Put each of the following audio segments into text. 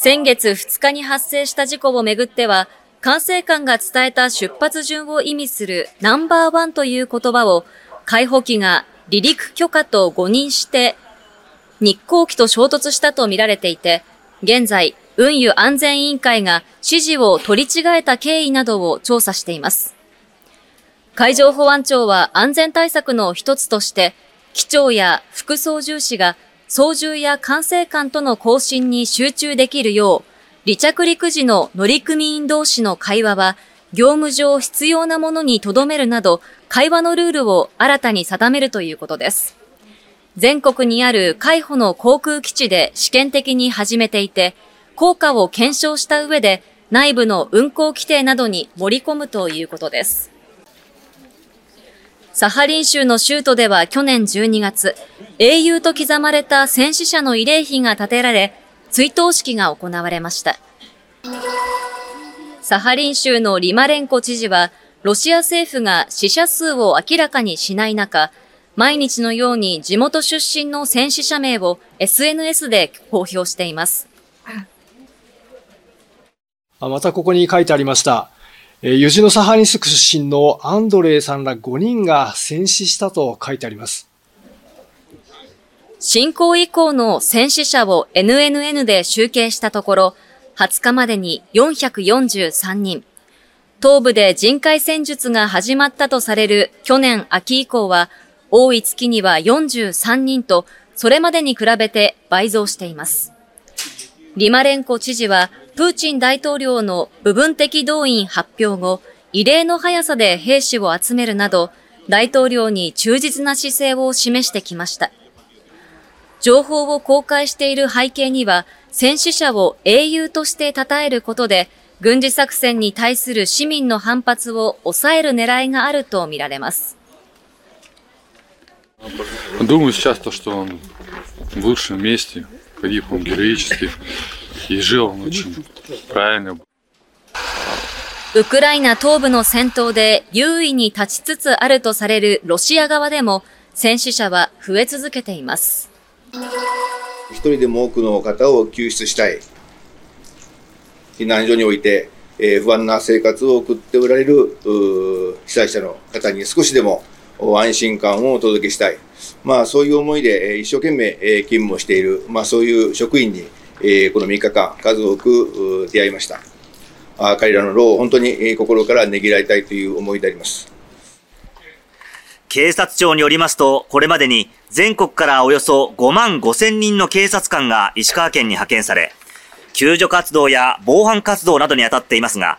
先月2日に発生した事故をめぐっては、管制官が伝えた出発順を意味するナンバーワンという言葉を、海保機が離陸許可と誤認して日航機と衝突したとみられていて、現在、運輸安全委員会が指示を取り違えた経緯などを調査しています。海上保安庁は安全対策の一つとして、機長や副操縦士が操縦や管制官との交信に集中できるよう、離着陸時の乗組員同士の会話は業務上必要なものに留めるなど、会話のルールを新たに定めるということです。全国にある海保の航空基地で試験的に始めていて、効果を検証した上で内部の運航規定などに盛り込むということです。サハリン州の州都では去年12月、英雄と刻まれた戦死者の慰霊碑が建てられ、追悼式が行われました。サハリン州のリマレンコ知事は、ロシア政府が死者数を明らかにしない中、毎日のように地元出身の戦死者名を SNS で公表しています。またここに書いてありました。ユジノサハリンスク出身のアンドレイさんら5人が戦死したと書いてあります。侵攻以降の戦死者を NNN で集計したところ、20日までに443人。東部で人海戦術が始まったとされる去年秋以降は多い月には43人と、それまでに比べて倍増しています。リマレンコ知事は、プーチン大統領の部分的動員発表後、異例の速さで兵士を集めるなど、大統領に忠実な姿勢を示してきました。情報を公開している背景には、戦死者を英雄として称えることで、軍事作戦に対する市民の反発を抑える狙いがあるとみられます。Думаю сейчас то, что он в лучшем месте, погиб он героически ウクライナ東部の戦闘で優位に立ちつつあるとされるロシア側でも戦死者は増え続けています。一人でも多くの方を救出したい。避難所において、えー、不安な生活を送っておられる被災者の方に少しでも安心感をお届けしたい。まあそういう思いで、えー、一生懸命、えー、勤務している、まあそういう職員に、この3日間、数多く出会いました。あ彼らの労を本当に心からねぎらいたいという思いであります。警察庁によりますと、これまでに全国からおよそ5万5千人の警察官が石川県に派遣され、救助活動や防犯活動などに当たっていますが、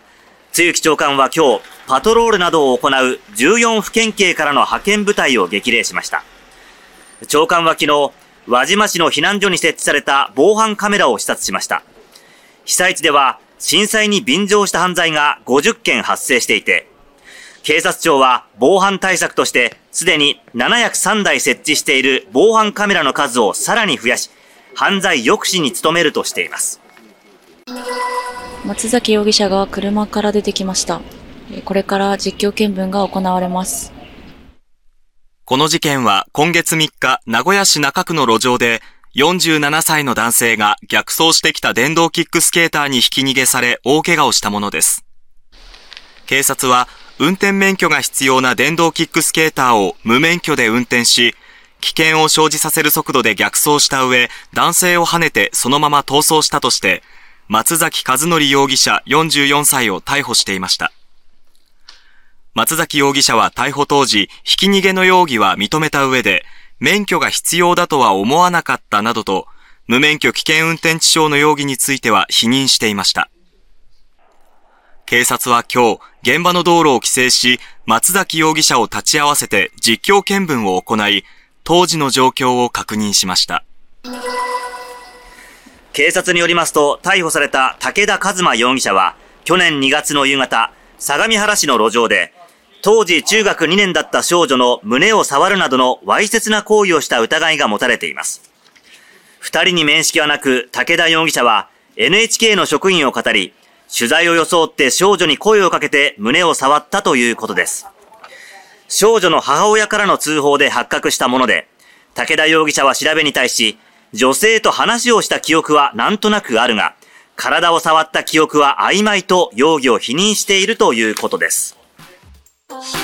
露木長官は今日、パトロールなどを行う14府県警からの派遣部隊を激励しました。長官は昨日、輪島市の避難所に設置された防犯カメラを視察しました。被災地では震災に便乗した犯罪が50件発生していて、警察庁は防犯対策としてすでに703台設置している防犯カメラの数をさらに増やし、犯罪抑止に努めるとしています。松崎容疑者が車から出てきました。これから実況見分が行われます。この事件は今月3日、名古屋市中区の路上で、47歳の男性が逆走してきた電動キックスケーターにひき逃げされ大怪我をしたものです。警察は運転免許が必要な電動キックスケーターを無免許で運転し、危険を生じさせる速度で逆走した上、男性を跳ねてそのまま逃走したとして、松崎和則容疑者44歳を逮捕していました。松崎容疑者は逮捕当時、ひき逃げの容疑は認めた上で、免許が必要だとは思わなかったなどと、無免許危険運転致傷の容疑については否認していました。警察は今日、現場の道路を規制し、松崎容疑者を立ち会わせて実況見分を行い、当時の状況を確認しました。警察によりますと、逮捕された武田和馬容疑者は、去年2月の夕方、相模原市の路上で、当時中学2年だった少女の胸を触るなどのわいせつな行為をした疑いが持たれています。二人に面識はなく、武田容疑者は NHK の職員を語り、取材を装って少女に声をかけて胸を触ったということです。少女の母親からの通報で発覚したもので、武田容疑者は調べに対し、女性と話をした記憶はなんとなくあるが、体を触った記憶は曖昧と容疑を否認しているということです。Oh.